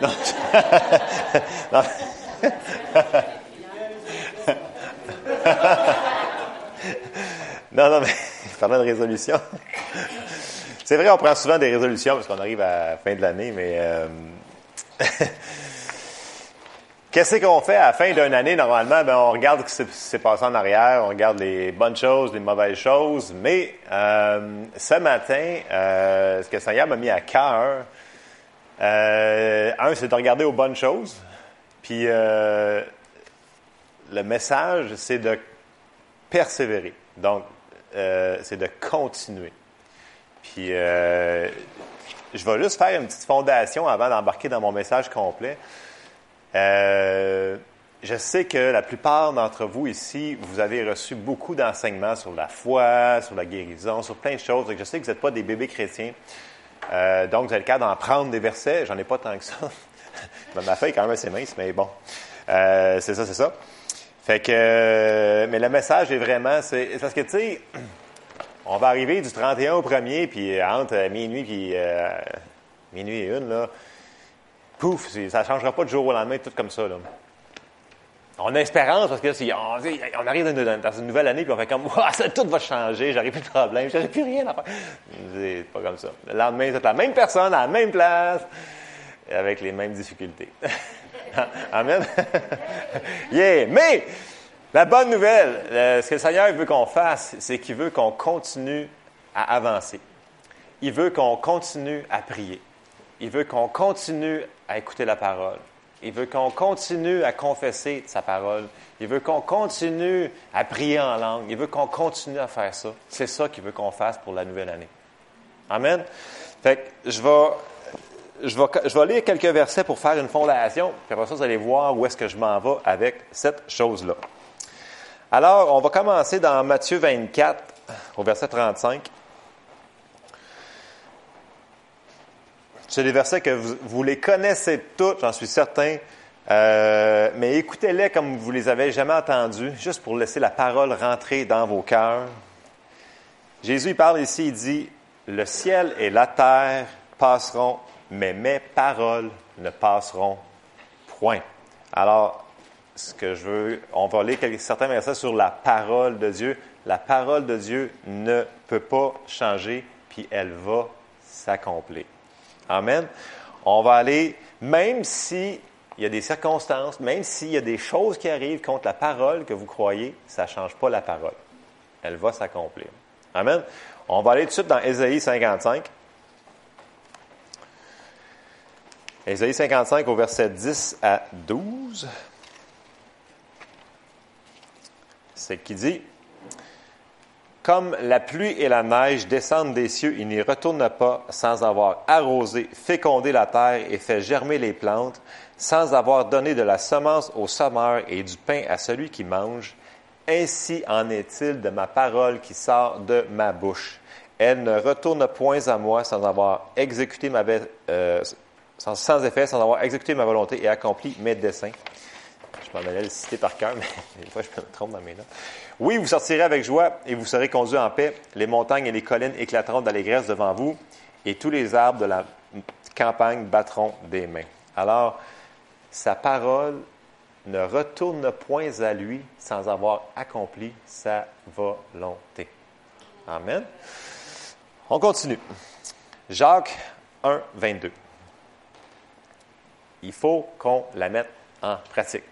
Non. non. non, non, mais parlant de résolution. C'est vrai, on prend souvent des résolutions parce qu'on arrive à la fin de l'année, mais euh, qu'est-ce qu'on fait à la fin d'une année normalement? Ben, on regarde ce qui s'est passé en arrière, on regarde les bonnes choses, les mauvaises choses, mais euh, ce matin, euh, ce que Seigneur m'a mis à cœur, un, c'est de regarder aux bonnes choses, puis le message, c'est de persévérer. Donc, c'est de continuer. Puis, euh, je vais juste faire une petite fondation avant d'embarquer dans mon message complet. Euh, je sais que la plupart d'entre vous ici, vous avez reçu beaucoup d'enseignements sur la foi, sur la guérison, sur plein de choses. je sais que vous n'êtes pas des bébés chrétiens. Euh, donc, vous avez le cas d'en prendre des versets. J'en ai pas tant que ça. Ma feuille quand même assez mince, mais bon. c'est ça, c'est ça. Fait que, mais le message est vraiment, c'est parce que, tu sais, on va arriver du 31 au 1er, puis euh, entre euh, minuit puis euh, minuit et une, là, pouf, ça changera pas de jour au lendemain, tout comme ça. Là. On a espérance parce que si on, arrive dans une, nouvelle année puis on fait comme ça, tout va changer, j'aurai plus de problème, j'aurai plus rien à faire. C'est pas comme ça. Le lendemain, c'est la même personne à la même place avec les mêmes difficultés. Amen. yeah! Mais la bonne nouvelle, euh, ce que le Seigneur veut qu'on fasse, c'est qu'il veut qu'on continue à avancer. Il veut qu'on continue à prier. Il veut qu'on continue à écouter la parole. Il veut qu'on continue à confesser sa parole. Il veut qu'on continue à prier en langue. Il veut qu'on continue à faire ça. C'est ça qu'il veut qu'on fasse pour la nouvelle année. Amen. Fait je vais, je vais, je vais lire quelques versets pour faire une fondation. Puis après ça, vous allez voir où est-ce que je m'en vais avec cette chose-là. Alors, on va commencer dans Matthieu 24, au verset 35. C'est des versets que vous, les connaissez tous, j'en suis certain, euh, mais écoutez-les comme vous les avez jamais entendus, juste pour laisser la parole rentrer dans vos cœurs. Jésus il parle ici, il dit, le ciel et la terre passeront, mais mes paroles ne passeront point. Alors, ce que je veux, on va lire certains versets sur la parole de Dieu. La parole de Dieu ne peut pas changer, puis elle va s'accomplir. Amen. On va aller, même s'il y a des circonstances, même s'il y a des choses qui arrivent contre la parole que vous croyez, ça ne change pas la parole. Elle va s'accomplir. Amen. On va aller tout de suite dans Ésaïe 55. Ésaïe 55 au verset 10 à 12 c'est qui dit Comme la pluie et la neige descendent des cieux, il n'y retourne pas sans avoir arrosé, fécondé la terre et fait germer les plantes, sans avoir donné de la semence au sommeur et du pain à celui qui mange. Ainsi en est-il de ma parole qui sort de ma bouche. Elle ne retourne point à moi sans avoir exécuté ma euh, sans, sans effet, sans avoir exécuté ma volonté et accompli mes desseins. Je m'en allais le citer par cœur, mais des fois, je me trompe dans mes notes. Oui, vous sortirez avec joie et vous serez conduits en paix. Les montagnes et les collines éclateront d'allégresse devant vous et tous les arbres de la campagne battront des mains. Alors, sa parole ne retourne point à lui sans avoir accompli sa volonté. Amen. On continue. Jacques 1, 22. Il faut qu'on la mette en pratique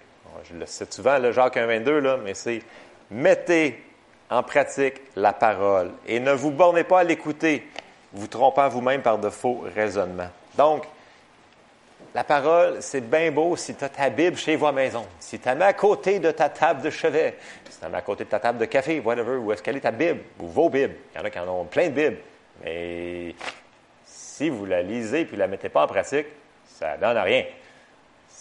je le sais souvent, le Jacques 1,22, là, mais c'est mettez en pratique la parole et ne vous bornez pas à l'écouter, vous trompant vous-même par de faux raisonnements. Donc, la parole, c'est bien beau si tu as ta Bible chez vous à maison, si tu la mets à côté de ta table de chevet, si tu la mets à côté de ta table de café, whatever, où est-ce qu'elle est ta Bible, ou vos Bibles. Il y en a qui en ont plein de Bibles. Mais si vous la lisez puis la mettez pas en pratique, ça ne donne rien.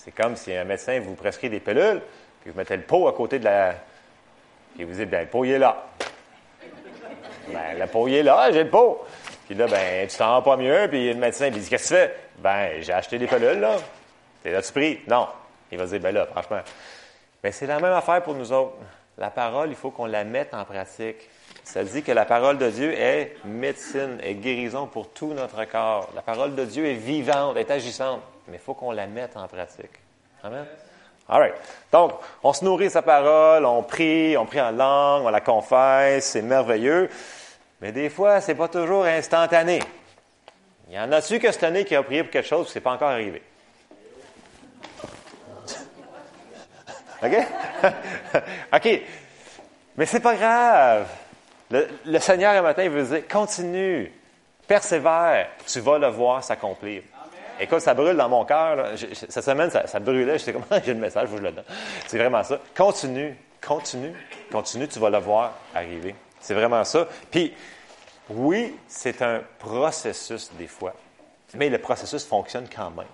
C'est comme si un médecin vous prescrit des pilules, puis vous mettez le pot à côté de la. Puis vous dites, ben, le pot, il est là. Ben, le pot, il est là, j'ai le pot. Puis là, ben, tu t'en rends pas mieux, puis le médecin il dit, qu'est-ce que tu fais? Ben, j'ai acheté des pilules, là. T'es là-tu pris? Non. Il va dire, ben là, franchement. Mais c'est la même affaire pour nous autres. La parole, il faut qu'on la mette en pratique. ça dit que la parole de Dieu est médecine, est guérison pour tout notre corps. La parole de Dieu est vivante, est agissante, mais il faut qu'on la mette en pratique. Amen. All right. Donc, on se nourrit de sa parole, on prie, on prie en langue, on la confesse, c'est merveilleux. Mais des fois, c'est pas toujours instantané. Il y en a-tu que cette année qui a prié pour quelque chose, c'est pas encore arrivé? OK? OK. Mais c'est pas grave. Le, Seigneur, un matin, il veut dire, continue, persévère, tu vas le voir s'accomplir. Écoute, ça brûle dans mon cœur. Cette semaine, ça, ça brûlait. Je sais comment j'ai le message, je vous le donne. C'est vraiment ça. Continue, continue, continue, tu vas le voir arriver. C'est vraiment ça. Puis, oui, c'est un processus des fois, mais le processus fonctionne quand même.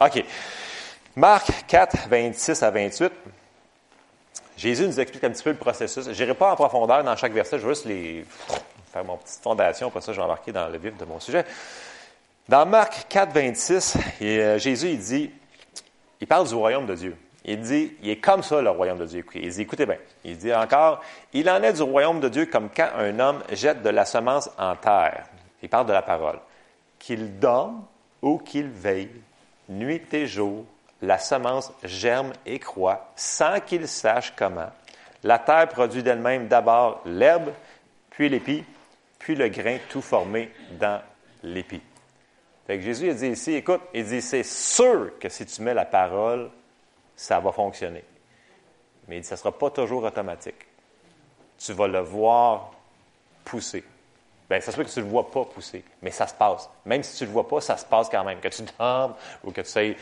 OK. Marc 4, 26 à 28. Jésus nous explique un petit peu le processus. Je n'irai pas en profondeur dans chaque verset, je vais juste les, faire mon petite fondation, pour ça je vais embarquer dans le vif de mon sujet. Dans Marc 4, 26, euh, Jésus il dit, il parle du royaume de Dieu. Il dit, il est comme ça le royaume de Dieu. Il dit, écoutez bien, il dit encore, il en est du royaume de Dieu comme quand un homme jette de la semence en terre. Il parle de la parole. Qu'il dorme ou qu'il veille, nuit et jour, la semence germe et croît sans qu'il sache comment. La terre produit d'elle-même d'abord l'herbe, puis l'épi, puis le grain tout formé dans l'épi. Fait que Jésus dit ici, écoute, il dit, c'est sûr que si tu mets la parole, ça va fonctionner. Mais il dit, ça ne sera pas toujours automatique. Tu vas le voir pousser. Bien, ça se peut que tu ne le vois pas pousser, mais ça se passe. Même si tu ne le vois pas, ça se passe quand même. Que tu dormes ou que tu sais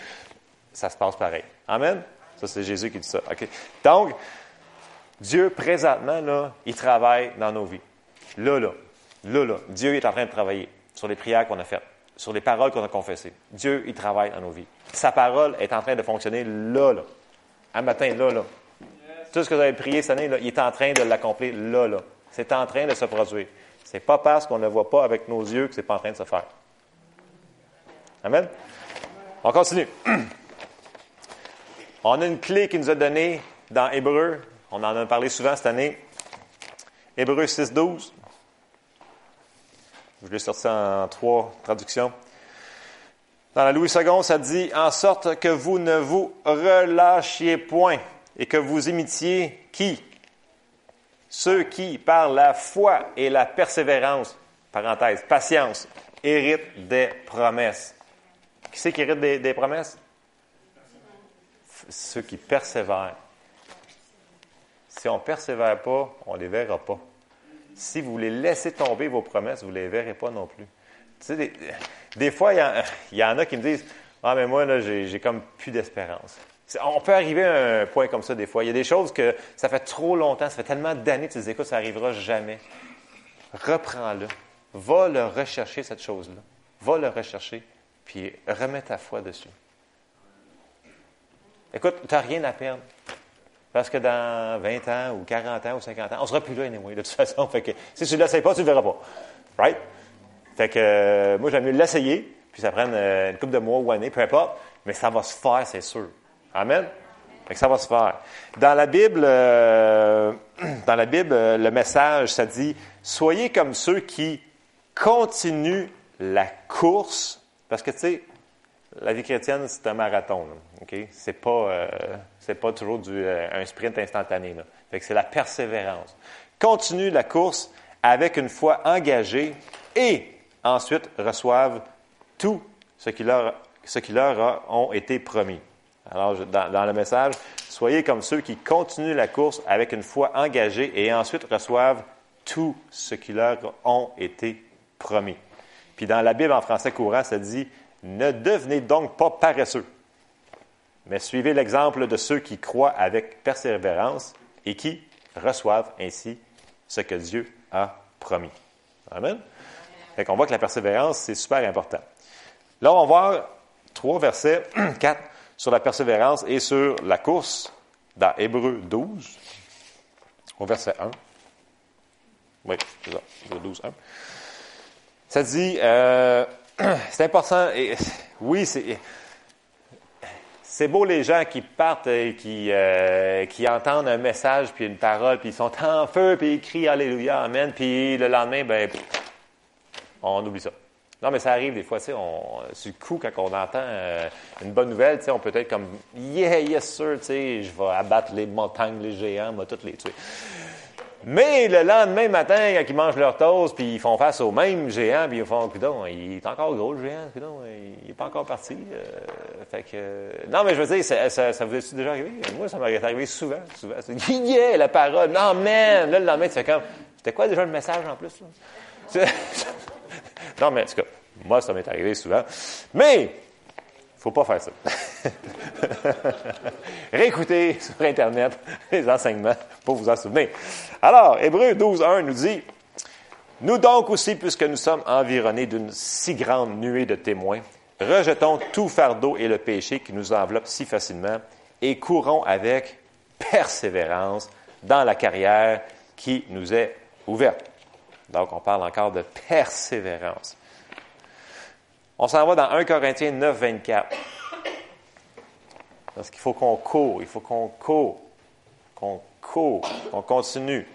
ça se passe pareil. Amen? Ça, c'est Jésus qui dit ça. Donc, Dieu, présentement, là, il travaille dans nos vies. Là, là, là, là, Dieu est en train de travailler sur les prières qu'on a faites, sur les paroles qu'on a confessées. Dieu, il travaille dans nos vies. Sa parole est en train de fonctionner là, là. Un matin, là, là. Tout ce que vous avez prié cette année, là, il est en train de l'accomplir là, là. C'est en train de se produire. C'est pas parce qu'on ne le voit pas avec nos yeux que c'est pas en train de se faire. Amen? On continue. On a une clé qui nous a donnée dans Hébreu. On en a parlé souvent cette année. Hébreu 6, 12. Je l'ai sorti en trois traductions. Dans la Louis II, ça dit En sorte que vous ne vous relâchiez point et que vous imitiez qui? Ceux qui, par la foi et la persévérance, parenthèse, patience, héritent des promesses. Qui c'est qui hérite des promesses? Ceux qui persévèrent. Si on ne persévère pas, on ne les verra pas. Si vous les laissez tomber vos promesses, vous ne les verrez pas non plus. Tu sais, des, fois, il y, en, a qui me disent Ah, mais moi, là, j'ai comme plus d'espérance. On peut arriver à un point comme ça des fois. Il y a des choses que ça fait trop longtemps, ça fait tellement d'années que tu dis écoute, ça n'arrivera jamais. Reprends-le. Va le rechercher, cette chose-là. Va le rechercher, puis remets ta foi dessus. Écoute, tu n'as rien à perdre. Parce que dans 20 ans ou 40 ans ou 50 ans, on ne sera plus là anyway, de toute façon. Fait que, si tu ne l'essayes pas, tu ne le verras pas. Right? Fait que euh, moi, j'aime mieux l'essayer, puis ça prend euh, une couple de mois ou années, peu importe, mais ça va se faire, c'est sûr. Amen? Fait que ça va se faire. Dans la Bible, euh, dans la Bible, le message, ça dit Soyez comme ceux qui continuent la course. Parce que, tu sais, la vie chrétienne, c'est un marathon. OK? C'est pas, c'est pas toujours du, euh, un sprint instantané. C'est la persévérance. Continue la course avec une foi engagée et ensuite reçoivent tout ce qui leur, ce qui leur a, ont été promis. Alors, dans, dans, le message, soyez comme ceux qui continuent la course avec une foi engagée et ensuite reçoivent tout ce qui leur ont été promis. Puis dans la Bible en français courant, ça dit ne devenez donc pas paresseux, mais suivez l'exemple de ceux qui croient avec persévérance et qui reçoivent ainsi ce que Dieu a promis. Amen. Fait qu'on voit que la persévérance, c'est super important. Là, on va voir trois versets, quatre, sur la persévérance et sur la course dans Hébreu 12, au verset 1. Oui, c'est ça, Hébreu 12, 1. Ça dit, euh, c'est important. Et, oui, c'est, c'est beau les gens qui partent et qui, euh, qui entendent un message puis une parole, puis ils sont en feu, puis ils crient Alléluia, Amen, puis le lendemain, ben, on oublie ça. Non, mais ça arrive des fois, tu sais, on, sur le quand on entend euh, une bonne nouvelle, tu sais, on peut être comme, yeah, yes, sir, tu sais, je vais abattre les montagnes, les géants, vais toutes les tuer. Mais le lendemain matin, quand ils mangent leur toast, puis ils font face au même géant, puis ils font, coudon, il est encore gros, le géant, coudon, il n'est pas encore parti. Euh, fait que, non, mais je veux dire, ça, ça, vous est déjà arrivé? Moi, ça m'est arrivé souvent, souvent. Yeah, la parole, non, man! Là, le lendemain, tu fais comme, c'était quoi déjà le message en plus? non, mais en tout cas, moi, ça m'est arrivé souvent. Mais, faut pas faire ça. Réécoutez sur Internet les enseignements pour vous en souvenir. Alors, Hébreu 12, 1 nous dit, Nous donc aussi, puisque nous sommes environnés d'une si grande nuée de témoins, rejetons tout fardeau et le péché qui nous enveloppe si facilement et courons avec persévérance dans la carrière qui nous est ouverte. Donc, on parle encore de persévérance. On s'en va dans 1 Corinthiens 9, 24. Parce qu'il faut qu'on court, il faut qu'on court, qu'on court, qu'on continue.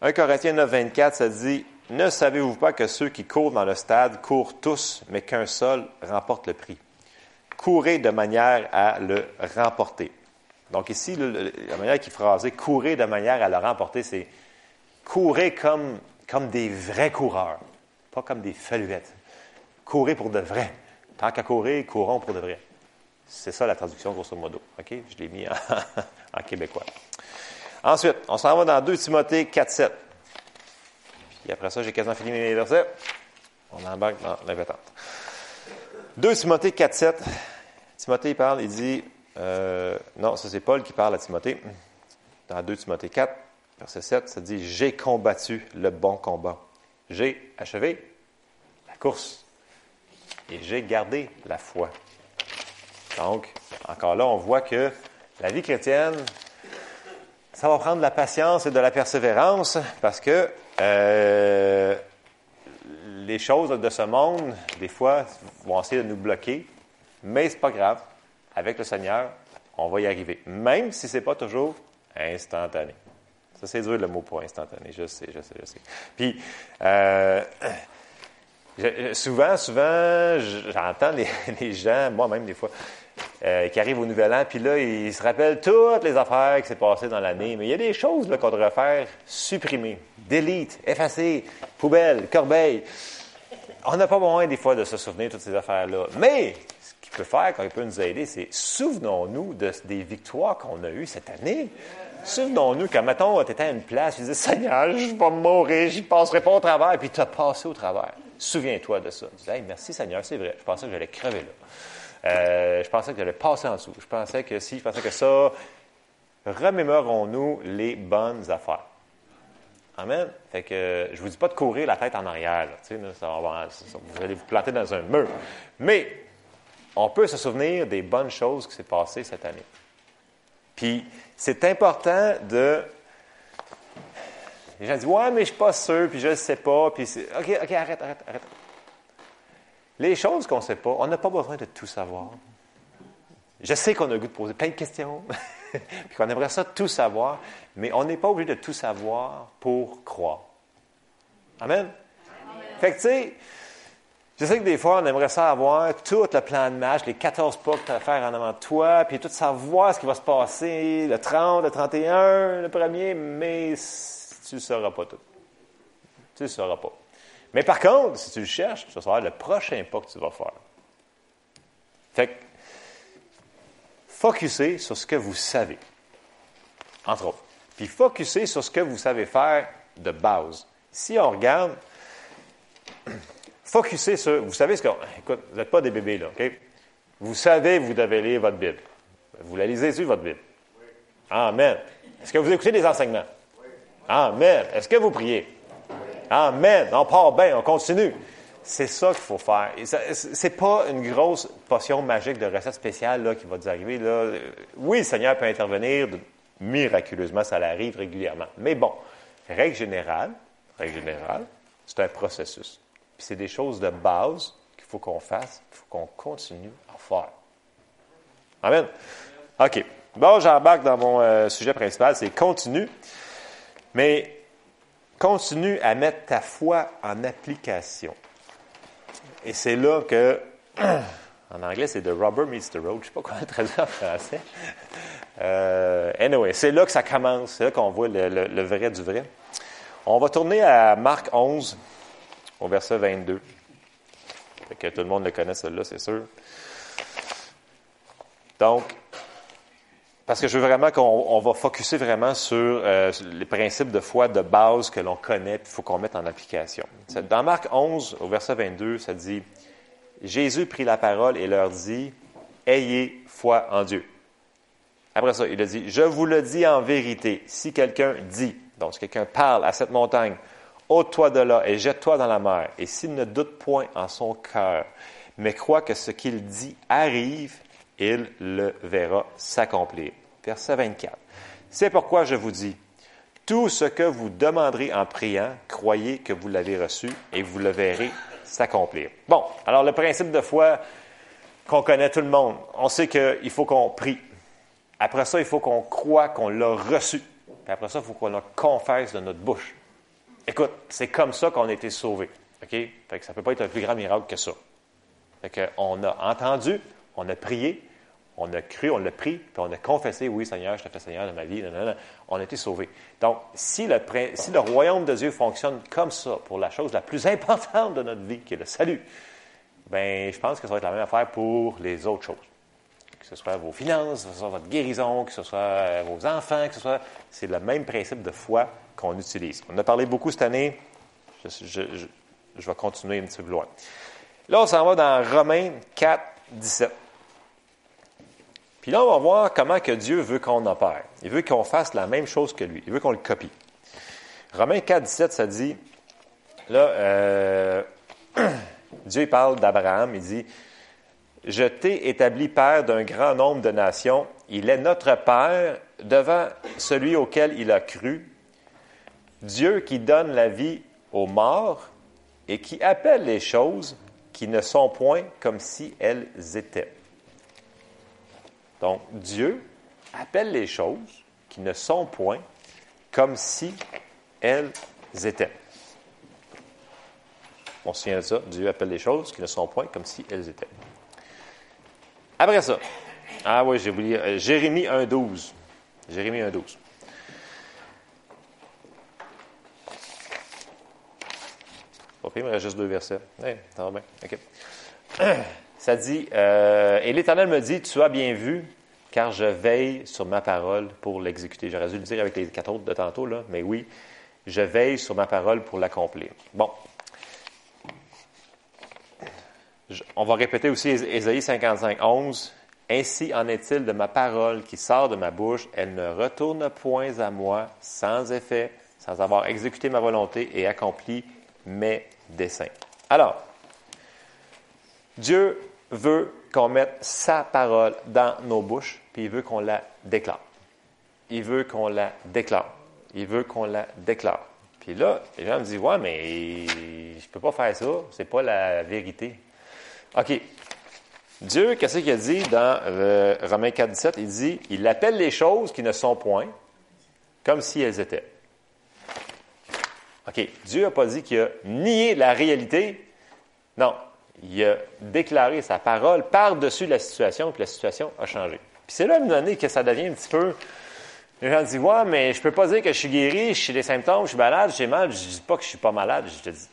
1 Corinthiens 9, 24, ça dit Ne savez-vous pas que ceux qui courent dans le stade courent tous, mais qu'un seul remporte le prix? Courez de manière à le remporter. Donc ici, la manière qui est phrasée, courez de manière à le remporter, c'est courez comme, comme des vrais coureurs, pas comme des faluettes. Courez pour de vrai. Tant qu'à courir, courons pour de vrai. C'est ça la traduction, grosso modo. OK? Je l'ai mis en, québécois. Ensuite, on s'en va dans 2 Timothée 4, 7. Puis après ça, j'ai quasiment fini mes versets. On embarque dans l'inventante. 2 Timothée 4, 7. Timothée, parle, il dit, euh, non, ça c'est Paul qui parle à Timothée. Dans 2 Timothée 4, verset 7, ça dit, j'ai combattu le bon combat. J'ai achevé la course. Et j'ai gardé la foi. Donc, encore là, on voit que la vie chrétienne, ça va prendre de la patience et de la persévérance parce que euh, les choses de ce monde, des fois, vont essayer de nous bloquer, mais c'est pas grave. Avec le Seigneur, on va y arriver, même si c'est pas toujours instantané. C'est dur le mot pour instantané, je sais, je sais, je sais. Puis, euh, souvent, souvent, j'entends les, gens, moi-même des fois, euh, qui arrivent au Nouvel An, puis là, ils se rappellent toutes les affaires qui s'est passées dans l'année. Mais il y a des choses qu'on devrait faire supprimer, delete, effacer, poubelle, corbeille. On n'a pas besoin des fois de se souvenir de toutes ces affaires-là. Mais ce qu'il peut faire, quand il peut nous aider, c'est souvenons-nous de, des victoires qu'on a eues cette année. Souvenons-nous quand, mettons, tu étais à une place, tu disais, Seigneur, je vais mourir, j'y passerai pas au travers, puis tu as passé au travers. Souviens-toi de ça. Tu disais, merci Seigneur, c'est vrai, je pensais que j'allais crever là. Euh, je pensais que j'allais passer en dessous. Je pensais que si, je pensais que ça. Remémorons-nous les bonnes affaires. Amen. Fait que je vous dis pas de courir la tête en arrière. vous allez vous planter dans un mur. Mais on peut se souvenir des bonnes choses qui s'est passées cette année. Puis c'est important de. Les gens disent Ouais, mais je suis pas sûr, puis je ne sais pas, puis OK, OK, arrête, arrête, arrête. Les choses qu'on ne sait pas, on n'a pas besoin de tout savoir. Je sais qu'on a le goût de poser plein de questions, puis qu'on aimerait ça tout savoir, mais on n'est pas obligé de tout savoir pour croire. Amen? Fait que, tu sais, je sais que des fois, on aimerait ça avoir tout le plan de match, les 14 pas que tu as à faire en avant de toi, puis tout savoir ce qui va se passer le 30, le 31, le premier, mais tu ne sauras pas tout. Tu ne sauras pas. Mais par contre, si tu le cherches, ce sera le prochain pas que tu vas faire. Fait que, focussez sur ce que vous savez, entre autres. Puis focussez sur ce que vous savez faire de base. Si on regarde, focussez sur, vous savez ce que, écoute, vous n'êtes pas des bébés là, OK? Vous savez, vous devez lire votre Bible. Vous la lisez sur votre Bible. Oui. Amen. Est-ce que vous écoutez des enseignements? Oui. Amen. Est-ce que vous priez? Amen. On part bien, on continue. C'est ça qu'il faut faire. Ce n'est pas une grosse potion magique de recette spéciale là, qui va vous arriver. Oui, le Seigneur peut intervenir miraculeusement, ça arrive régulièrement. Mais bon, règle générale, règle générale, c'est un processus. Puis c'est des choses de base qu'il faut qu'on fasse, qu'il faut qu'on continue à faire. Amen. OK. Bon, j'embarque dans mon euh, sujet principal, c'est continue. Mais continue à mettre ta foi en application. Et c'est là que, en anglais, c'est The Rubber Meets the Road. Je ne sais pas comment le traduire en français. Euh, anyway, c'est là que ça commence. C'est là qu'on voit le, vrai du vrai. On va tourner à Marc 11, au verset 22. que tout le monde le connaît, celui-là, c'est sûr. Donc, parce que je veux vraiment qu'on va focuser vraiment sur euh, les principes de foi de base que l'on connaît, il faut qu'on mette en application. Dans Marc 11, au verset 22, ça dit Jésus prit la parole et leur dit Ayez foi en Dieu. Après ça, il a dit Je vous le dis en vérité, si quelqu'un dit, donc si quelqu'un parle à cette montagne, ôte-toi de là et jette-toi dans la mer, et s'il ne doute point en son cœur, mais croit que ce qu'il dit arrive, il le verra s'accomplir. Verset 24. C'est pourquoi je vous dis, tout ce que vous demanderez en priant, croyez que vous l'avez reçu et vous le verrez s'accomplir. Bon, alors le principe de foi qu'on connaît tout le monde, on sait qu'il faut qu'on prie. Après ça, il faut qu'on croit qu'on l'a reçu. après ça, il faut qu'on le confesse de notre bouche. Écoute, c'est comme ça qu'on a été sauvés. OK? Fait que ça ne peut pas être un plus grand miracle que ça. Fait on a entendu, on a prié, on a cru, on l'a pris, puis on a confessé, oui Seigneur, je te fais Seigneur de ma vie, on a été sauvés. Donc, si le, si le royaume de Dieu fonctionne comme ça pour la chose la plus importante de notre vie, qui est le salut, ben, je pense que ça va être la même affaire pour les autres choses. Que ce soit vos finances, que ce soit votre guérison, que ce soit euh, vos enfants, que ce soit. C'est le même principe de foi qu'on utilise. On a parlé beaucoup cette année. Je, vais continuer un petit peu loin. Là, on s'en va dans Romains 4, 17. Puis là, on va voir comment que Dieu veut qu'on opère. Il veut qu'on fasse la même chose que lui. Il veut qu'on le copie. Romains 4, 17, ça dit, là, euh, Dieu parle d'Abraham, il dit, Je t'ai établi père d'un grand nombre de nations. Il est notre père devant celui auquel il a cru. Dieu qui donne la vie aux morts et qui appelle les choses qui ne sont point comme si elles étaient. Donc, Dieu appelle les choses qui ne sont point comme si elles étaient. On se souvient de ça. Dieu appelle les choses qui ne sont point comme si elles étaient. Après ça, ah oui, j'ai oublié, euh, Jérémie 1.12. Jérémie 1.12. Il me reste juste deux versets. Ça bien. Ça dit, euh, et l'Éternel me dit, tu as bien vu, car je veille sur ma parole pour l'exécuter. J'aurais dû le dire avec les quatre autres de tantôt, là, mais oui, je veille sur ma parole pour l'accomplir. Bon. on va répéter aussi Ésaïe 55, 11. Ainsi en est-il de ma parole qui sort de ma bouche, elle ne retourne point à moi sans effet, sans avoir exécuté ma volonté et accompli mes Alors, Dieu veut qu'on mette sa parole dans nos bouches, puis il veut qu'on la déclare. Il veut qu'on la déclare. Il veut qu'on la déclare. Puis là, les gens me disent Ouais, mais je ne peux pas faire ça, c'est pas la vérité. OK. Dieu, qu'est-ce qu'il a dit dans euh, Romains 4, 17? Il dit Il appelle les choses qui ne sont point comme si elles étaient. OK. Dieu n'a pas dit qu'il a nié la réalité. Non il a déclaré sa parole par-dessus la situation, puis la situation a changé. Puis c'est là, une année, que ça devient un petit peu. Les gens disent Ouais, mais je peux pas dire que je suis guéri, suis des symptômes, je suis malade, j'ai mal. Je ne dis pas que je suis pas malade. Je dis,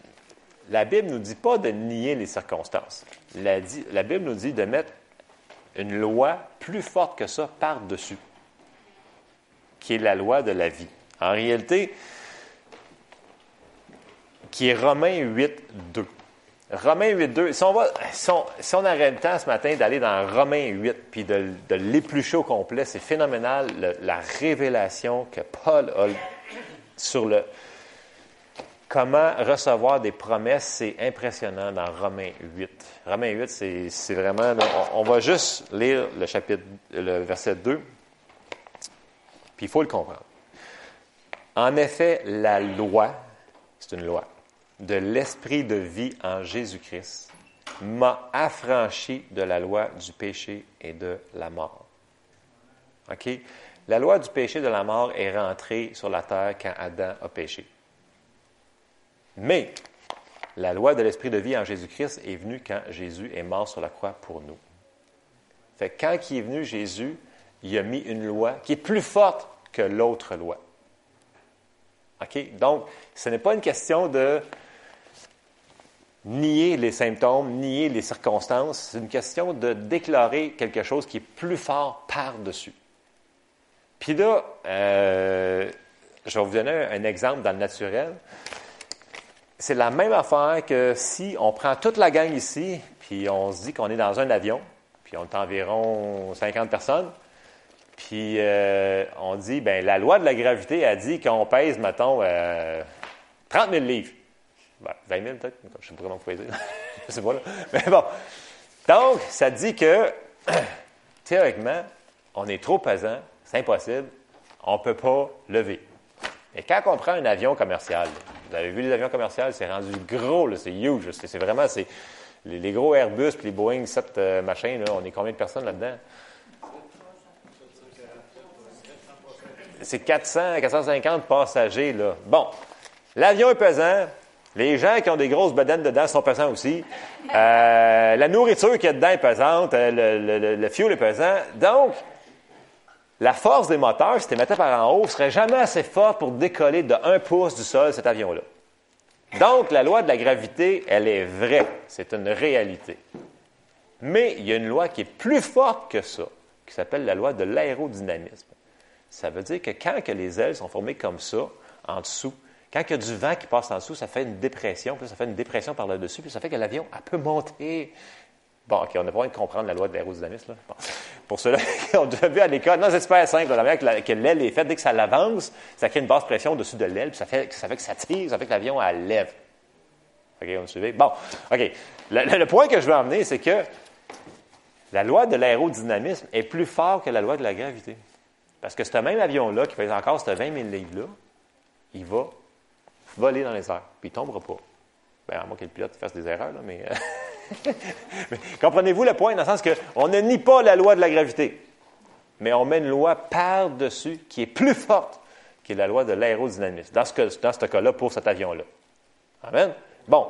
la Bible nous dit pas de nier les circonstances. La, la Bible nous dit de mettre une loi plus forte que ça par-dessus, qui est la loi de la vie. En réalité, qui est Romains 8, 2. Romains 8, 2. Si on, va, si on, a le temps ce matin d'aller dans Romains 8 puis de, de l'éplucher au complet, c'est phénoménal la révélation que Paul a sur le comment recevoir des promesses. C'est impressionnant dans Romains 8. Romains 8, c'est vraiment. on, va juste lire le chapitre, le verset 2, puis il faut le comprendre. En effet, la loi, c'est une loi de l'esprit de vie en Jésus-Christ m'a affranchi de la loi du péché et de la mort. OK? La loi du péché de la mort est rentrée sur la terre quand Adam a péché. Mais la loi de l'esprit de vie en Jésus-Christ est venue quand Jésus est mort sur la croix pour nous. Fait que quand il est venu Jésus, il a mis une loi qui est plus forte que l'autre loi. OK? Donc, ce n'est pas une question de nier les symptômes, nier les circonstances. C'est une question de déclarer quelque chose qui est plus fort par-dessus. Puis là, euh, je vais vous donner un exemple dans le naturel. C'est la même affaire que si on prend toute la gang ici, puis on se dit qu'on est dans un avion, puis on est environ 50 personnes, puis euh, on dit, ben la loi de la gravité a dit qu'on pèse, mettons, 30 euh, 000 livres. 20 ben, 000 peut-être, je ne sais pas comment vous dire. sais pas là. Mais bon. Donc, ça dit que, théoriquement, on est trop pesant, c'est impossible, on ne peut pas lever. Et quand on prend un avion commercial, vous avez vu les avions commerciaux, c'est rendu gros, c'est huge. C'est vraiment, c'est les, gros Airbus puis les Boeing 7 euh, machins, on est combien de personnes là-dedans? C'est 400, 450 passagers, là. Bon. L'avion est pesant, les gens qui ont des grosses bedaines dedans sont pesants aussi. Euh, la nourriture qui est dedans est pesante. Euh, le, fuel est pesant. Donc, la force des moteurs, si tu mettais par en haut, serait jamais assez forte pour décoller de 1 pouce du sol cet avion-là. Donc, la loi de la gravité, elle est vraie. C'est une réalité. Mais il y a une loi qui est plus forte que ça, qui s'appelle la loi de l'aérodynamisme. Ça veut dire que quand les ailes sont formées comme ça, en dessous, quand il y a du vent qui passe en dessous, ça fait une dépression, puis ça fait une dépression par là-dessus, puis ça fait que l'avion, peut monter. Bon, OK, on n'a pas besoin de comprendre la loi de l'aérodynamisme. Bon. Pour ceux-là qui ont déjà vu à l'école, non, c'est super simple. La manière que l'aile est faite, dès que ça l'avance, ça crée une basse pression au-dessus de l'aile, puis ça fait, ça fait que ça tire, ça fait que l'avion, elle lève. OK, on me suivez? Bon, OK. Le, point que je veux emmener, c'est que la loi de l'aérodynamisme est plus forte que la loi de la gravité. Parce que ce même avion-là, qui fait encore ce 20 000 livres-là, il va voler dans les airs, puis il ne tombera pas. Bien, à moins que le pilote fasse des erreurs, là, mais, euh, mais comprenez-vous le point, dans le sens qu'on ne nie pas la loi de la gravité, mais on met une loi par-dessus qui est plus forte que la loi de l'aérodynamisme, dans ce, dans ce cas-là, pour cet avion-là. Amen? Bon,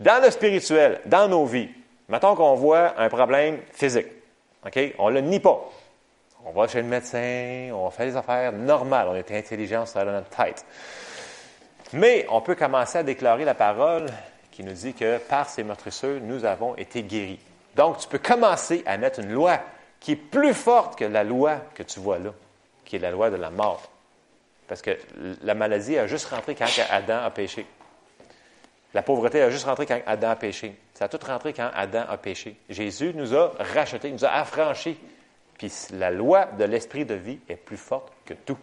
dans le spirituel, dans nos vies, mettons qu'on voit un problème physique, OK? On ne le nie pas. On va chez le médecin, on fait des affaires normales, on est intelligent, ça a notre tête. Mais on peut commencer à déclarer la parole qui nous dit que par ces meurtrisseurs, nous avons été guéris. Donc, tu peux commencer à mettre une loi qui est plus forte que la loi que tu vois là, qui est la loi de la mort. Parce que la maladie a juste rentré quand Adam a péché. La pauvreté a juste rentré quand Adam a péché. Ça a tout rentré quand Adam a péché. Jésus nous a rachetés, nous a affranchis. Puis la loi de l'esprit de vie est plus forte que tout.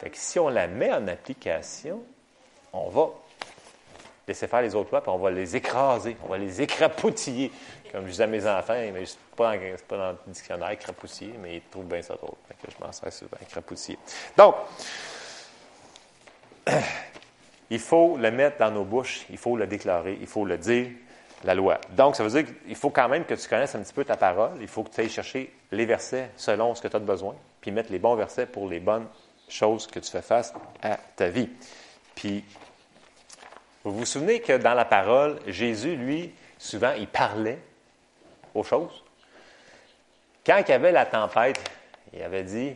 Fait que si on la met en application, on va laisser faire les autres lois, puis on va les écraser, on va les écrapoutiller. Comme je disais à mes enfants, mais c'est pas, pas dans le dictionnaire, écrapoutiller, mais ils trouvent bien ça drôle. que je m'en sers souvent, écrapoutiller. Donc, il faut le mettre dans nos bouches, il faut le déclarer, il faut le dire, la loi. Donc, ça veut dire qu'il faut quand même que tu connaisses un petit peu ta parole, il faut que tu ailles chercher les versets selon ce que tu as besoin, puis mettre les bons versets pour les bonnes choses que tu fais face à ta vie. Puis, vous vous souvenez que dans la parole, Jésus, lui, souvent, il parlait aux choses? Quand il y avait la tempête, il avait dit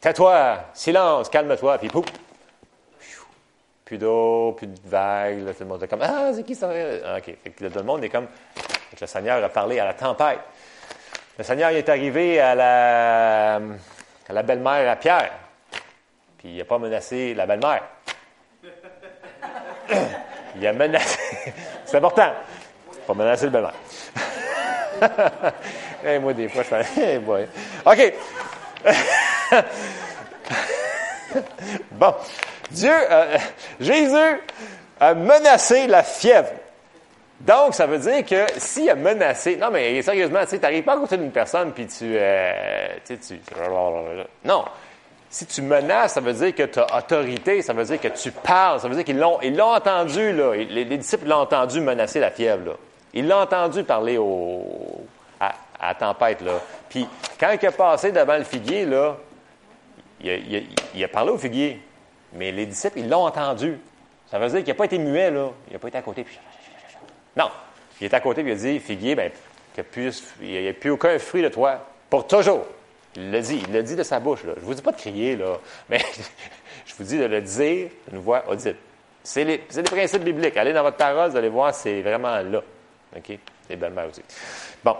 Tais-toi, silence, calme-toi, puis pouf Plus d'eau, plus de vagues, tout le monde est comme Ah, c'est qui ça? Ah, OK. tout le monde est comme Le Seigneur a parlé à la tempête. Le Seigneur est arrivé à la, à la belle-mère à Pierre. Puis il n'a pas menacé la belle-mère. Il a menacé. C'est important. Pas menacer le belle-mère. hey, moi, des fois, je fais. OK. bon. Dieu, euh, Jésus a menacé la fièvre. Donc, ça veut dire que s'il a menacé. Non, mais sérieusement, tu n'arrives pas à côté d'une personne puis euh, tu, tu. Non. Si tu menaces, ça veut dire que tu as autorité, ça veut dire que tu parles, ça veut dire qu'ils l'ont, entendu, là. Les, disciples l'ont entendu menacer la fièvre, là. Ils l'ont entendu parler au, à, la tempête, là. Puis, quand il est passé devant le figuier, là, il a, parlé au figuier. Mais les disciples, ils l'ont entendu. Ça veut dire qu'il n'a pas été muet, là. Il n'a pas été à côté. Non. Il est à côté, puis il a dit, figuier, ben, qu'il n'y a plus aucun fruit de toi. Pour toujours. Il l'a dit. Il l'a dit de sa bouche, là. Je vous dis pas de crier, là. Mais je vous dis de le dire d'une voix audible. C'est les, les principes bibliques. Allez dans votre parole, vous allez voir, c'est vraiment là. OK? C'est belle-mère aussi. Bon.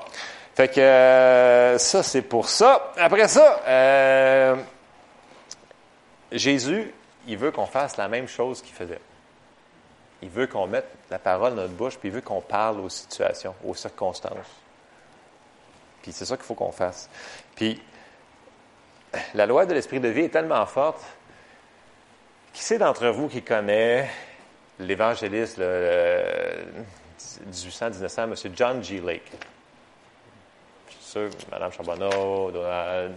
Fait que euh, ça, c'est pour ça. Après ça, euh, Jésus, il veut qu'on fasse la même chose qu'il faisait. Il veut qu'on mette la parole dans notre bouche, puis il veut qu'on parle aux situations, aux circonstances. Puis c'est ça qu'il faut qu'on fasse. Puis la loi de l'esprit de vie est tellement forte. Qui c'est d'entre vous qui connaît l'évangéliste le, le 1800-1900, M. John G. Lake? Je suis sûr, Mme Charbonneau, euh,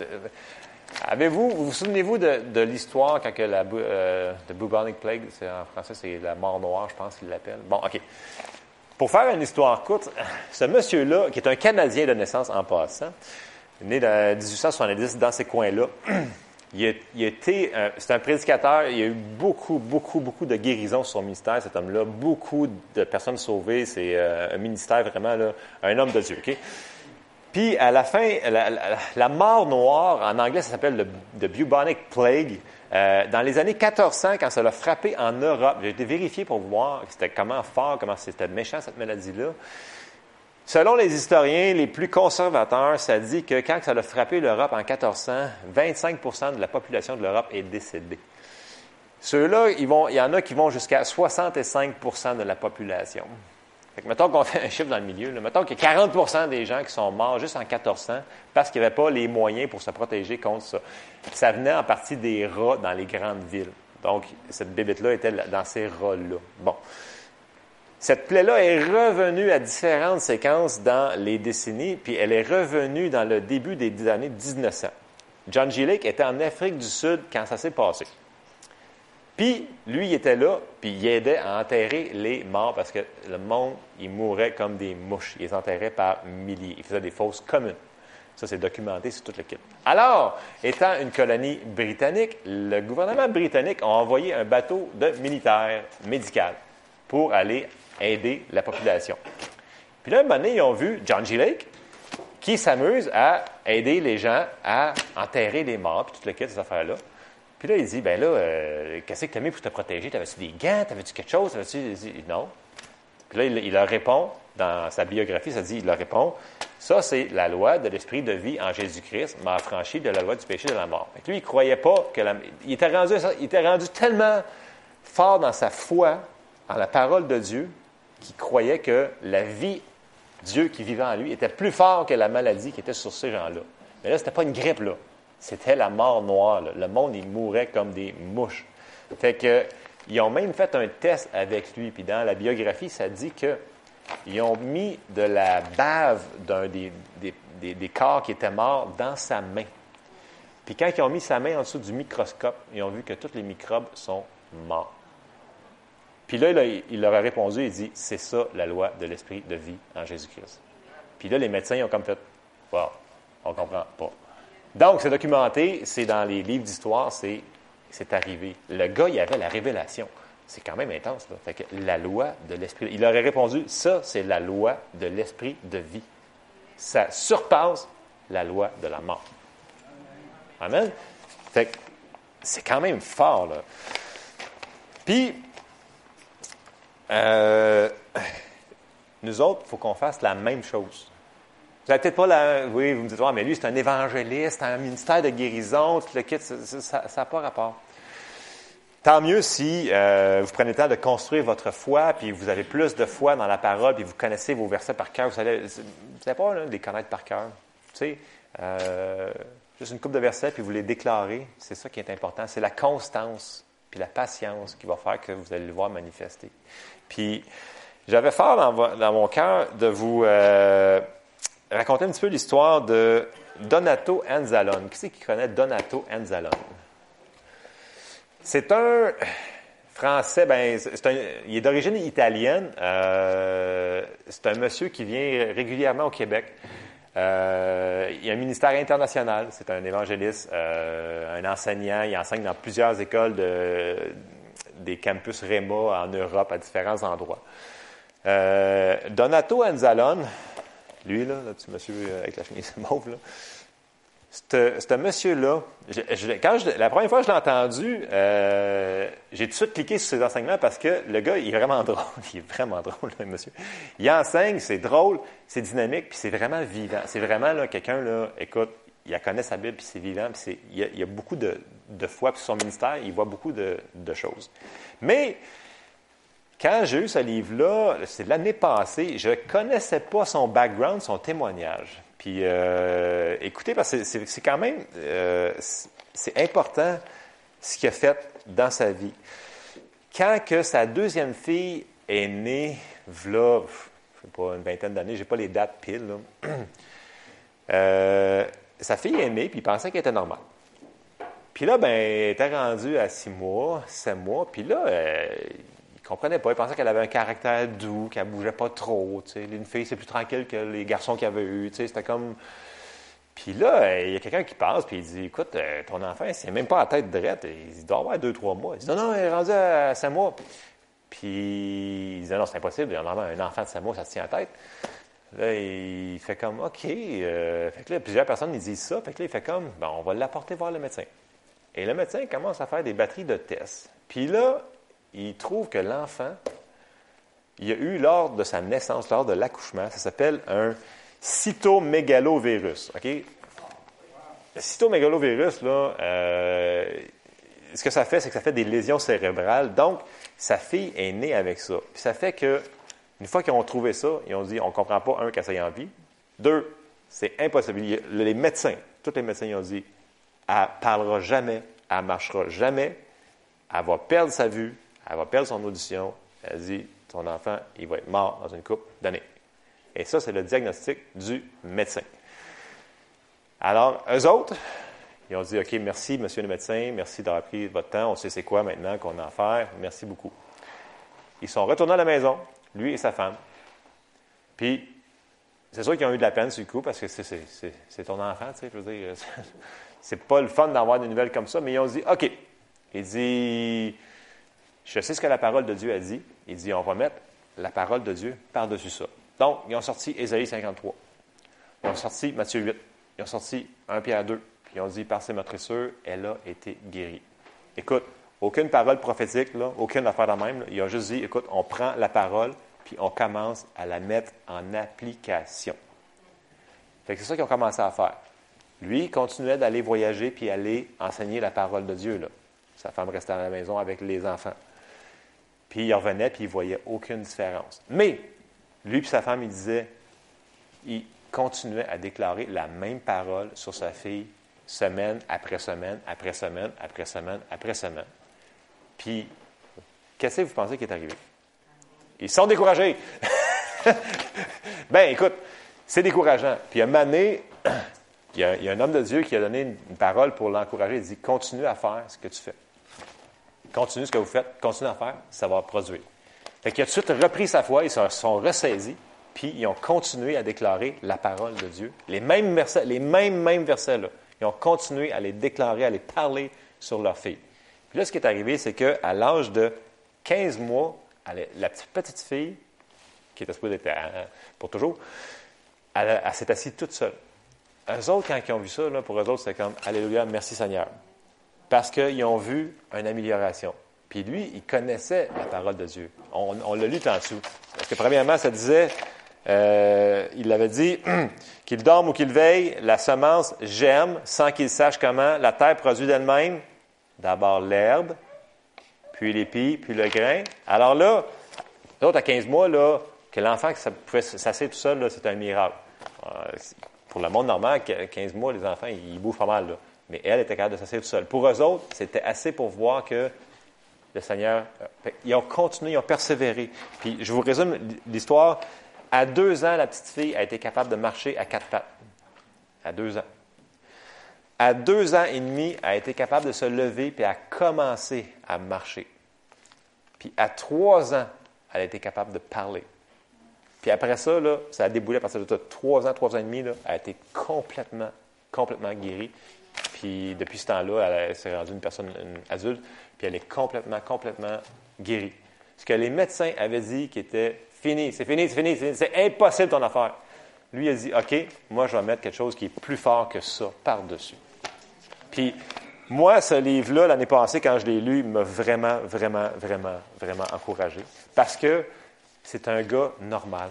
Avez-vous, vous vous souvenez-vous de, l'histoire quand que la euh, the bubonic plague, c'est en français, c'est la mort noire, je pense qu'il l'appelle. Bon, OK. Pour faire une histoire courte, ce monsieur-là, qui est un Canadien de naissance en passant, né en 1870 dans ces coins-là, il a, été, euh, c'est un prédicateur, il y a eu beaucoup, beaucoup, beaucoup de guérisons sur son ministère, cet homme-là, beaucoup de personnes sauvées, c'est euh, un ministère vraiment, là, un homme de Dieu? Puis à la fin, la mort noire, en anglais, ça s'appelle le the bubonic plague. Euh, dans les années 1400, quand ça l'a frappé en Europe, j'ai été vérifié pour voir c'était comment fort, comment c'était méchant cette maladie-là. Selon les historiens les plus conservateurs, ça dit que quand ça a frappé l'Europe en 1400, 25% de la population de l'Europe est décédée. Ceux-là, il y en a qui vont jusqu'à 65% de la population. Fait que mettons qu'on fait un chiffre dans le milieu, là, mettons qu'il y a 40% des gens qui sont morts juste en 1400 parce qu'il n'y avait pas les moyens pour se protéger contre ça. Ça venait en partie des rats dans les grandes villes. Donc, cette bébête-là était dans ces rats-là. Bon. Cette plaie-là est revenue à différentes séquences dans les décennies, puis elle est revenue dans le début des années 1900. John G. Lake était en Afrique du Sud quand ça s'est passé. Puis, lui, il était là, puis il aidait à enterrer les morts parce que le monde, il mourait comme des mouches. Il les enterrait par milliers. Il faisait des fosses communes. Ça, c'est documenté sur toute l'équipe. Alors, étant une colonie britannique, le gouvernement britannique a envoyé un bateau de militaires médical pour aller aider la population. Puis là, un moment donné, ils ont vu John G. Lake qui s'amuse à aider les gens à enterrer les morts, puis toute le kit, ces affaires-là. Puis là, il dit, ben là, euh, qu'est-ce que tu as mis pour te protéger? T'avais-tu des gants? T'avais-tu quelque chose? T'avais-tu... Il dit, non. Puis là, il, leur répond, dans sa biographie, ça dit, il leur répond, ça, c'est la loi de l'esprit de vie en Jésus-Christ, m'a affranchi de la loi du péché de la mort. Que lui, il croyait pas que la... Il était rendu, il était rendu tellement fort dans sa foi en la parole de Dieu qu'il croyait que la vie, Dieu qui vivait en lui, était plus fort que la maladie qui était sur ces gens-là. Mais là, c'était pas une grippe, là. C'était la mort noire. Le monde, il mourait comme des mouches. Fait que, ils ont même fait un test avec lui. Puis dans la biographie, ça dit que ils ont mis de la bave d'un des- des corps qui étaient morts dans sa main. Puis quand ils ont mis sa main en dessous du microscope, ils ont vu que tous les microbes sont morts. Puis là, il, leur a répondu, il dit, c'est ça la loi de l'esprit de vie en Jésus-Christ. Puis là, les médecins ont comme fait, wow, on comprend pas. Donc, c'est documenté, c'est dans les livres d'histoire, c'est, c'est arrivé. Le gars, il avait la révélation. C'est quand même intense, là. Fait que la loi de l'esprit. Il aurait répondu, ça, c'est la loi de l'esprit de vie. Ça surpasse la loi de la mort. Amen. Fait que c'est quand même fort, là. Puis, euh, nous autres, il faut qu'on fasse la même chose. Vous n'avez peut-être pas la. Oui, vous me dites, Ah, mais lui, c'est un évangéliste, un ministère de guérison, tout le kit, ça- n'a pas rapport. Tant mieux si euh, vous prenez le temps de construire votre foi, puis vous avez plus de foi dans la parole, puis vous connaissez vos versets par cœur. Vous savez, vous pas là, les connaître par cœur. Tu sais, euh, juste une coupe de versets, puis vous les déclarez. C'est ça qui est important. C'est la constance, puis la patience qui va faire que vous allez le voir manifester. Puis, j'avais fort dans, mon cœur de vous euh, raconter un petit peu l'histoire de Donato Anzalone. Qui c'est qui connaît Donato Anzalone? C'est un Français, ben, il est d'origine italienne. Euh, c'est un monsieur qui vient régulièrement au Québec. Euh, il a un ministère international, c'est un évangéliste, un enseignant, il enseigne dans plusieurs écoles de, des campus REMA en Europe à différents endroits. Euh, Donato Anzalone, lui, là, le petit monsieur avec la chemise mauve, là, ce monsieur-là, quand la première fois que je l'ai entendu, euh, j'ai tout de suite cliqué sur ses enseignements parce que le gars, il est vraiment drôle. Il est vraiment drôle, le monsieur. Il enseigne, c'est drôle, c'est dynamique, puis c'est vraiment vivant. C'est vraiment là, quelqu'un, là, écoute, il connaît sa Bible, puis c'est vivant, puis il, y a, beaucoup de, foi, puis son ministère, il voit beaucoup de, choses. Mais quand j'ai eu ce livre-là, c'est l'année passée, je ne connaissais pas son background, son témoignage. Puis euh, écoutez, parce que c'est quand même euh, c'est important ce qu'il a fait dans sa vie. Quand que sa deuxième fille est née, voilà, je sais pas, une vingtaine d'années, j'ai pas les dates pile. Euh, sa fille née, puis il pensait qu'elle était normale. Puis là, ben, elle était rendue à six mois, sept mois, puis là, il comprenait pas. Il pensait qu'elle avait un caractère doux, qu'elle bougeait pas trop. Une fille, c'est plus tranquille que les garçons qu'il avait eu. C'était comme. Puis là, il y a quelqu'un qui passe, puis il dit Écoute, euh, ton enfant, il même pas la tête droite. Il doit avoir deux, trois mois. Il dit Non, non, il est rendu à cinq mois. Puis il dit Non, c'est impossible. Normalement, un enfant de cinq mois, ça se tient à tête. Là, il fait comme OK. Euh, fait que là, plusieurs personnes disent ça. Fait que là, il fait comme Bon, on va l'apporter voir le médecin. Et le médecin commence à faire des batteries de tests. Puis là, il trouve que l'enfant, il a eu lors de sa naissance, lors de l'accouchement, ça s'appelle un cytomégalovirus. OK? Le cytomégalovirus, là, euh, ce que ça fait, c'est que ça fait des lésions cérébrales. Donc, sa fille est née avec ça. Puis ça fait que, une fois qu'ils ont trouvé ça, ils ont dit on ne comprend pas, un, qu'elle en vie. Deux, c'est impossible. Les médecins, tous les médecins, ils ont dit elle ne parlera jamais, elle ne marchera jamais, elle va perdre sa vue, elle va perdre son audition. Elle dit Ton enfant, il va être mort dans une coupe d'années. Et ça, c'est le diagnostic du médecin. Alors, eux autres, ils ont dit OK, merci, monsieur le médecin, merci d'avoir pris votre temps. On sait c'est quoi maintenant qu'on a à faire. Merci beaucoup. Ils sont retournés à la maison, lui et sa femme. Puis, c'est sûr qu'ils ont eu de la peine sur le coup parce que c'est ton enfant, tu sais, je veux dire. C'est pas le fun d'avoir des nouvelles comme ça, mais ils ont dit OK. Il dit je sais ce que la parole de Dieu a dit. Il dit, on va mettre la parole de Dieu par-dessus ça. Donc, ils ont sorti Ésaïe 53. Ils ont sorti Matthieu 8. Ils ont sorti 1 Pierre 2. Puis ils ont dit, par ses meurtrissures, elle a été guérie. Écoute, aucune parole prophétique, aucune affaire de même. Ils ont juste dit, écoute, on prend la parole, puis on commence à la mettre en application. c'est ça qu'ils ont commencé à faire. Lui, il continuait d'aller voyager puis aller enseigner la parole de Dieu. Là. Sa femme restait à la maison avec les enfants. Puis il revenait, puis il voyait aucune différence. Mais lui et sa femme, il disait, il continuait à déclarer la même parole sur sa fille semaine après semaine, après semaine, après semaine, après semaine. Puis, qu'est-ce que vous pensez qui est arrivé? Ils sont découragés. ben, écoute, c'est décourageant. Puis, moment donné, il y, a, il y, a, un homme de Dieu qui a donné une parole pour l'encourager. Il dit Continue à faire ce que tu fais. Continue ce que vous faites, continue à faire, ça va produire. Fait qu'il a tout de suite repris sa foi, ils se sont ressaisis, puis ils ont continué à déclarer la parole de Dieu. Les mêmes versets, les mêmes, mêmes versets-là. Ils ont continué à les déclarer, à les parler sur leur fille. Puis là, ce qui est arrivé, c'est qu'à l'âge de 15 mois, la petite, fille, qui était supposée être euh, pour toujours, elle, s'est assise toute seule. Eux autres, quand ils ont vu ça, pour eux autres, c'était comme Alléluia, merci Seigneur parce qu'ils ont vu une amélioration. Puis lui, il connaissait la parole de Dieu. On, l'a lu dessous. Parce que premièrement, ça disait, euh, il avait dit, qu'il dorme ou qu'il veille, la semence germe sans qu'il sache comment. La terre produit d'elle-même d'abord l'herbe, puis l'épi, puis le grain. Alors là, l'autre à 15 mois, là, que l'enfant pouvait s'asseoir tout seul, c'est un miracle. Euh, pour le monde normal, 15 mois, les enfants, ils bouffent pas mal. Là. Mais elle était capable de s'asseoir tout seul. Pour eux autres, c'était assez pour voir que le Seigneur. Euh, ils ont continué, ils ont persévéré. Puis je vous résume l'histoire. À deux ans, la petite fille a été capable de marcher à quatre pattes. À deux ans. À deux ans et demi, a été capable de se lever puis a commencé à marcher. Puis à trois ans, elle a été capable de parler. Puis après ça, là, ça a déboulé à partir de trois ans, trois ans et demi, elle a été complètement, complètement guérie. Puis depuis ce temps-là, elle, s'est rendue une personne adulte, puis elle est complètement, complètement guérie. Ce que les médecins avaient dit qui était fini, c'est fini, c'est fini, c'est impossible ton affaire. Lui, a dit, OK, moi, je vais mettre quelque chose qui est plus fort que ça par-dessus. Puis, moi, ce livre-là, l'année passée, quand je l'ai lu, m'a vraiment, vraiment, vraiment, vraiment encouragé. Parce que c'est un gars normal.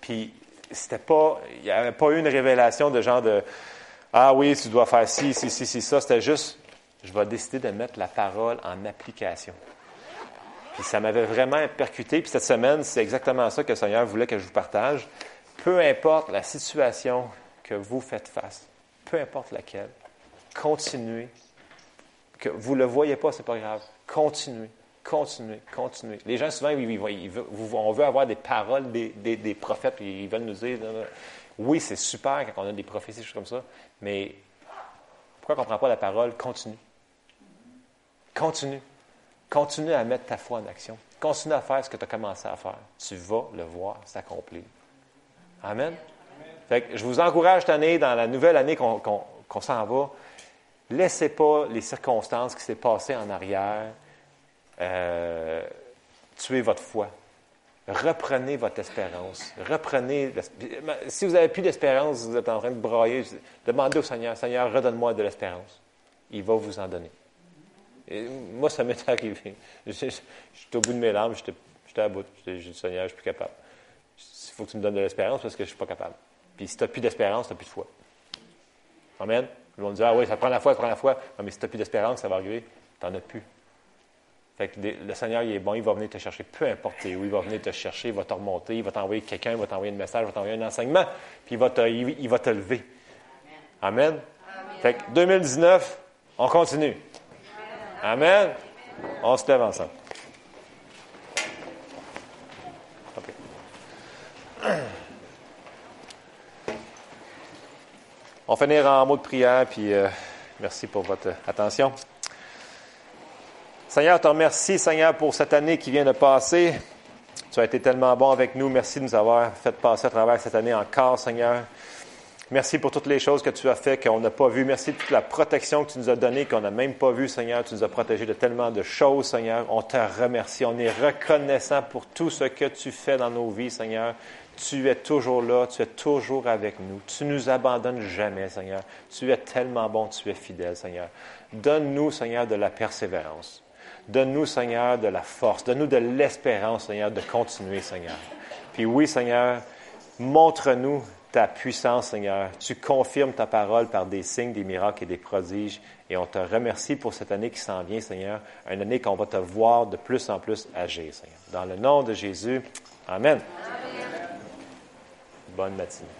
Puis, c'était pas, il n'y avait pas eu une révélation de genre de, ah oui, tu dois faire ci, ci, ci, ci, ça. C'était juste, je vais décider de mettre la parole en application. Puis ça m'avait vraiment percuté. Puis cette semaine, c'est exactement ça que le Seigneur voulait que je vous partage. Peu importe la situation que vous faites face, peu importe laquelle, continuez. Que vous ne le voyez pas, c'est pas grave. Continuez, continuez, continuez. Les gens, souvent, on veut avoir des paroles des, des, prophètes, ils veulent nous dire, oui, c'est super quand on a des prophéties, choses comme ça, mais pourquoi on ne prend pas la parole? Continue. Continue. Continue à mettre ta foi en action. Continue à faire ce que tu as commencé à faire. Tu vas le voir s'accomplir. Amen. je vous encourage cette année, dans la nouvelle année qu'on s'en va, laissez pas les circonstances qui s'est passées en arrière euh, tuer votre foi. Reprenez votre espérance. Reprenez. Si vous n'avez plus d'espérance, vous êtes en train de brailler, demandez au Seigneur Seigneur, redonne-moi de l'espérance. Il va vous en donner. moi, ça m'est arrivé. J'étais au bout de mes larmes, j'étais à bout. J'ai dit Seigneur, je ne suis plus capable. Il faut que tu me donnes de l'espérance parce que je ne suis pas capable. Puis si tu n'as plus d'espérance, tu n'as plus de foi. Amen. Ils vont dire Ah oui, ça prend la foi, ça prend la foi. mais si tu n'as plus d'espérance, ça va arriver. Tu n'en as plus le Seigneur, il est bon, il va venir te chercher, peu importe où, il va venir te chercher, il va te remonter, il va t'envoyer quelqu'un, il va t'envoyer un message, il va t'envoyer un enseignement, puis il va te, il, va te lever. Amen. Fait que 2019, on continue. Amen. On se lève ensemble. On va finir en mot de prière, puis euh, merci pour votre attention. Seigneur, te remercie, Seigneur, pour cette année qui vient de passer. Tu as été tellement bon avec nous. Merci de nous avoir fait passer à travers cette année encore, Seigneur. Merci pour toutes les choses que tu as faites, qu'on n'a pas vues. Merci de toute la protection que tu nous as donnée, qu'on n'a même pas vue, Seigneur. Tu nous as protégés de tellement de choses, Seigneur. On te remercie. On est reconnaissant pour tout ce que tu fais dans nos vies, Seigneur. Tu es toujours là, tu es toujours avec nous. Tu nous abandonnes jamais, Seigneur. Tu es tellement bon, tu es fidèle, Seigneur. Donne-nous, Seigneur, de la persévérance. Donne-nous, Seigneur, de la force. Donne-nous de l'espérance, Seigneur, de continuer, Seigneur. Puis oui, Seigneur, montre-nous ta puissance, Seigneur. Tu confirmes ta parole par des signes, des miracles et des prodiges. Et on te remercie pour cette année qui s'en vient, Seigneur. Une année qu'on va te voir de plus en plus agir, Seigneur. Dans le nom de Jésus, Amen. Amen. Bonne matinée.